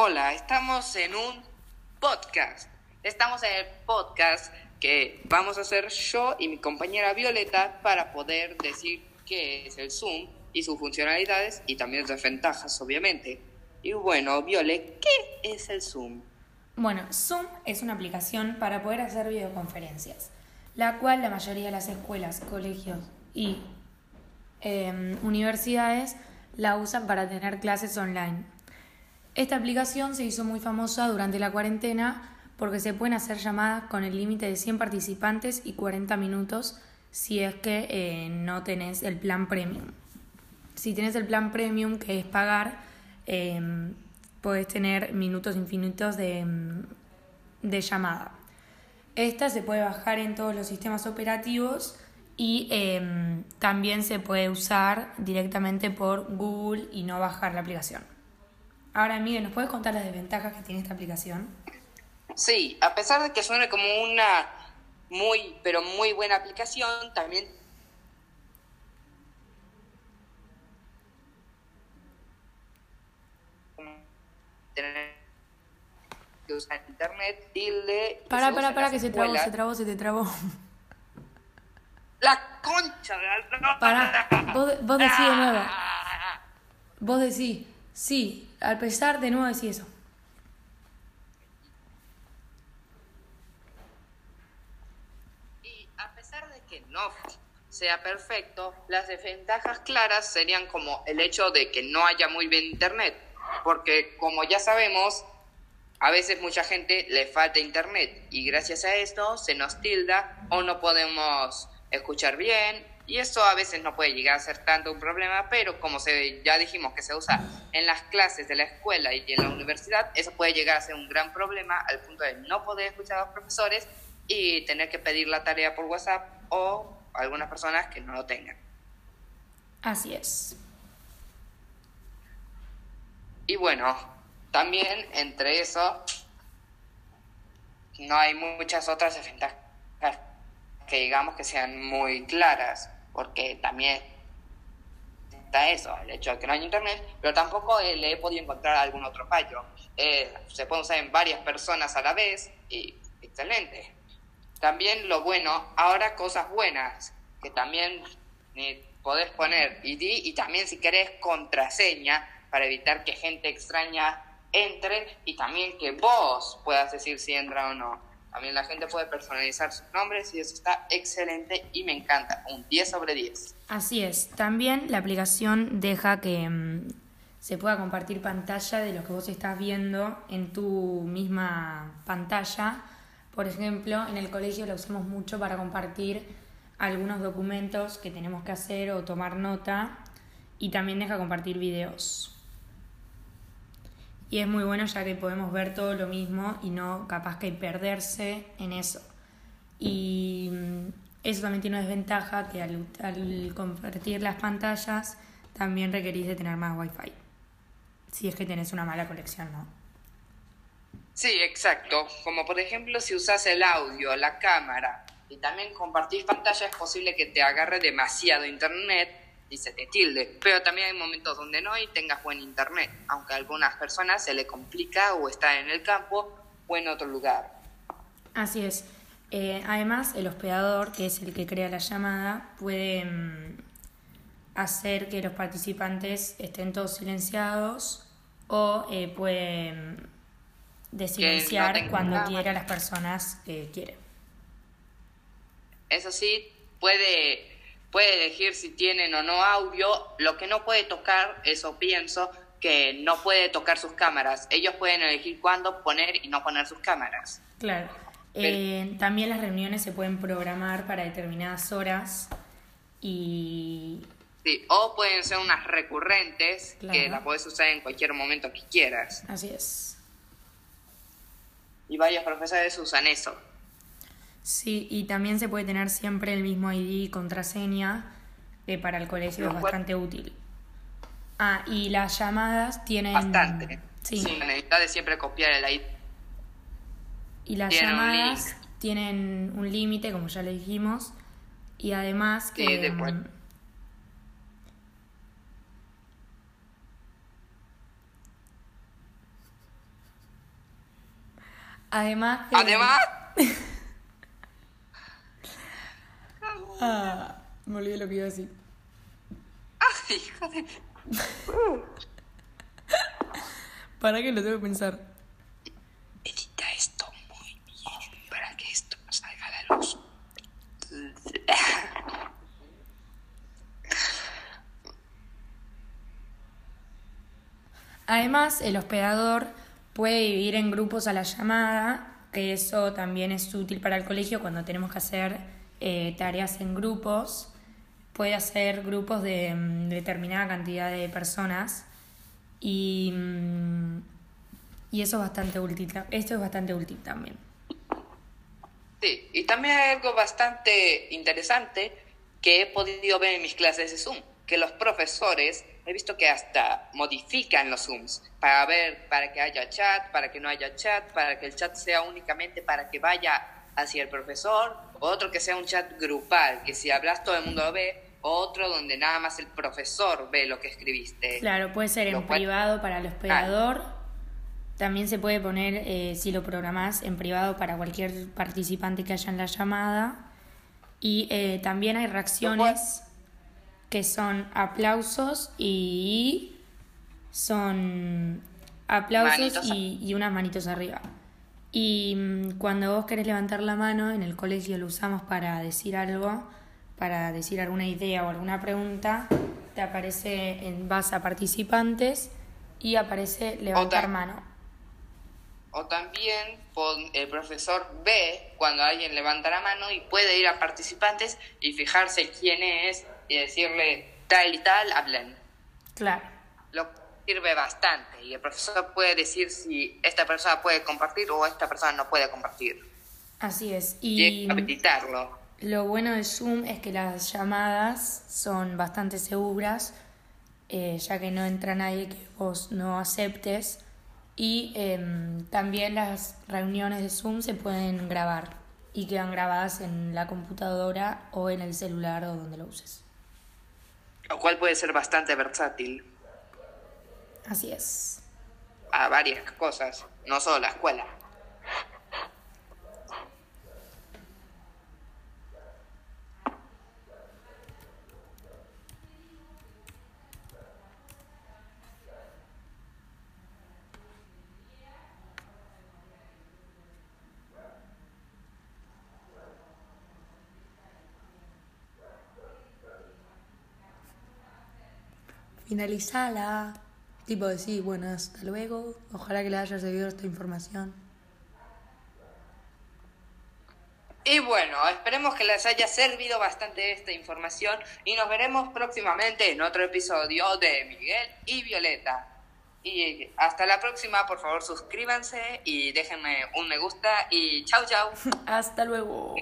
Hola, estamos en un podcast. Estamos en el podcast que vamos a hacer yo y mi compañera Violeta para poder decir qué es el Zoom y sus funcionalidades y también sus ventajas, obviamente. Y bueno, Viole, ¿qué es el Zoom? Bueno, Zoom es una aplicación para poder hacer videoconferencias, la cual la mayoría de las escuelas, colegios y em, universidades la usan para tener clases online. Esta aplicación se hizo muy famosa durante la cuarentena porque se pueden hacer llamadas con el límite de 100 participantes y 40 minutos si es que eh, no tenés el plan premium. Si tenés el plan premium, que es pagar, eh, podés tener minutos infinitos de, de, llamada. Esta se puede bajar en todos los sistemas operativos y em, también se puede usar directamente por Google y no bajar la aplicación. Ahora, Miguel, ¿nos puedes contar las desventajas que tiene esta aplicación? Sí, a pesar de que suene como una muy, pero muy buena aplicación, también que usar internet, tilde... Para, para, para, que se trabó, se trabó, se te trabó. La concha de la... Para, vos, vos decís de nuevo. Vos decís, sí, al pesar de nuevo decir eso. Y a pesar de que no sea perfecto, las desventajas claras serían como el hecho de que no haya muy bien internet, porque como ya sabemos, a veces mucha gente le falta internet y gracias a esto se nos tilda o no podemos escuchar bien y eso a veces no puede llegar a ser tanto un problema, pero como se, ya dijimos que se usa en las clases de la escuela y en la universidad, eso puede llegar a ser un gran problema al punto de no poder escuchar a los profesores y tener que pedir la tarea por WhatsApp o algunas personas que no lo tengan. Así es. Y bueno, también entre eso no hay muchas otras ventajas que digamos que sean muy claras porque también está eso, el hecho de que no hay internet, pero tampoco eh, le he podido encontrar algún otro fallo. Eh, se puede usar en varias personas a la vez y excelente. También lo bueno, ahora cosas buenas, que también eh, podés poner ID y también si querés contraseña para evitar que gente extraña entre y también que vos puedas decir si entra o no. También la gente puede personalizar sus nombres y eso está excelente y me encanta. Un 10 sobre 10. Así es. También la aplicación deja que mm, se pueda compartir pantalla de lo que vos estás viendo en tu misma pantalla. Por ejemplo, en el colegio la usamos mucho para compartir algunos documentos que tenemos que hacer o tomar nota y también deja compartir videos y es muy bueno ya que podemos ver todo lo mismo y no capaz que perderse en eso. Y mm, eso también tiene una desventaja que al, al compartir las pantallas también requerís tener más wifi. Si es que tenés una mala conexión, ¿no? Sí, exacto. Como por ejemplo si usas el audio, la cámara y también compartís pantalla, es posible que te agarre demasiado internet y se te tilde. Pero también hay momentos donde no y tengas buen internet, aunque a algunas personas se le complica o está en el campo o en otro lugar. Así es. Eh, además, el hospedador, que es el que crea la llamada, puede mm, hacer que los participantes estén todos silenciados o eh, puede mm, desilenciar cuando quiera a las personas que quiere. Eso sí, puede puede elegir si tienen o no audio, lo que no puede tocar, eso pienso, que no puede tocar sus cámaras. Ellos pueden elegir cuándo poner y no poner sus cámaras. Claro. Eh, también las reuniones se pueden programar para determinadas horas y... Sí, o pueden ser unas recurrentes que las puedes usar en cualquier momento que quieras. Así es. Y varios profesores usan eso. Sí, y también se puede tener siempre el mismo ID y contraseña, que para el colegio es bastante útil. Ah, y las llamadas tienen... Bastante. Sí. sí necesitas de siempre copiar el ID. Y las llamadas tienen un límite, como ya le dijimos, y además que... Sí, después. Además. que- Además, Ah, me olvidé lo que iba a decir. ay, hijo de... ¿Para qué lo tengo que pensar? Edita esto muy bien para que esto no salga a la luz. Además, el hospedador puede dividir en grupos a la llamada, que eso también es útil para el colegio cuando tenemos que hacer eh, tareas en grupos. Puede hacer grupos de mm, determinada cantidad de personas y, mm, y eso es bastante útil. Esto es bastante útil también. Sí, y también hay algo bastante interesante que he podido ver en mis clases de Zoom, que los profesores he visto que hasta modifican los Zooms para ver, para que haya chat, para que no haya chat, para que el chat sea únicamente para que vaya hacia el profesor, otro que sea un chat grupal, que si hablas todo el mundo lo ve, otro donde nada más el profesor ve lo que escribiste. Claro, puede ser en cual- privado para el hospedador. También se puede poner, eh, si lo programás, en privado para cualquier participante que haya en la llamada. Y eh, también hay reacciones que son aplausos y son aplausos y, y unas manitos arriba. Y mm, cuando vos querés levantar la mano, en el colegio lo usamos para decir algo, para decir alguna idea o alguna pregunta, te aparece en vas a participantes y aparece levantar mano. O también el profesor ve cuando alguien levanta la mano y puede ir a participantes y fijarse quién es y decirle tal y tal, hablen. Claro. Lo sirve bastante y el profesor puede decir si esta persona puede compartir o esta persona no puede compartir. Así es. Y Y habilitarlo. Lo bueno de Zoom es que las llamadas son bastante seguras, eh, ya que no entra nadie que vos no aceptes. Y em, también las reuniones de Zoom se pueden grabar y quedan grabadas en la computadora o en el celular o donde lo uses. Lo cual puede ser bastante versátil Así es. a varias cosas, no solo la escuela. Finalizala. Tipo decir, bueno, hasta luego. Ojalá que le haya servido esta información. Y bueno, esperemos que les haya servido bastante esta información y nos veremos próximamente en otro episodio de Miguel y Violeta. Y hasta la próxima, por favor suscríbanse y déjenme un me gusta y chau chau. Hasta luego.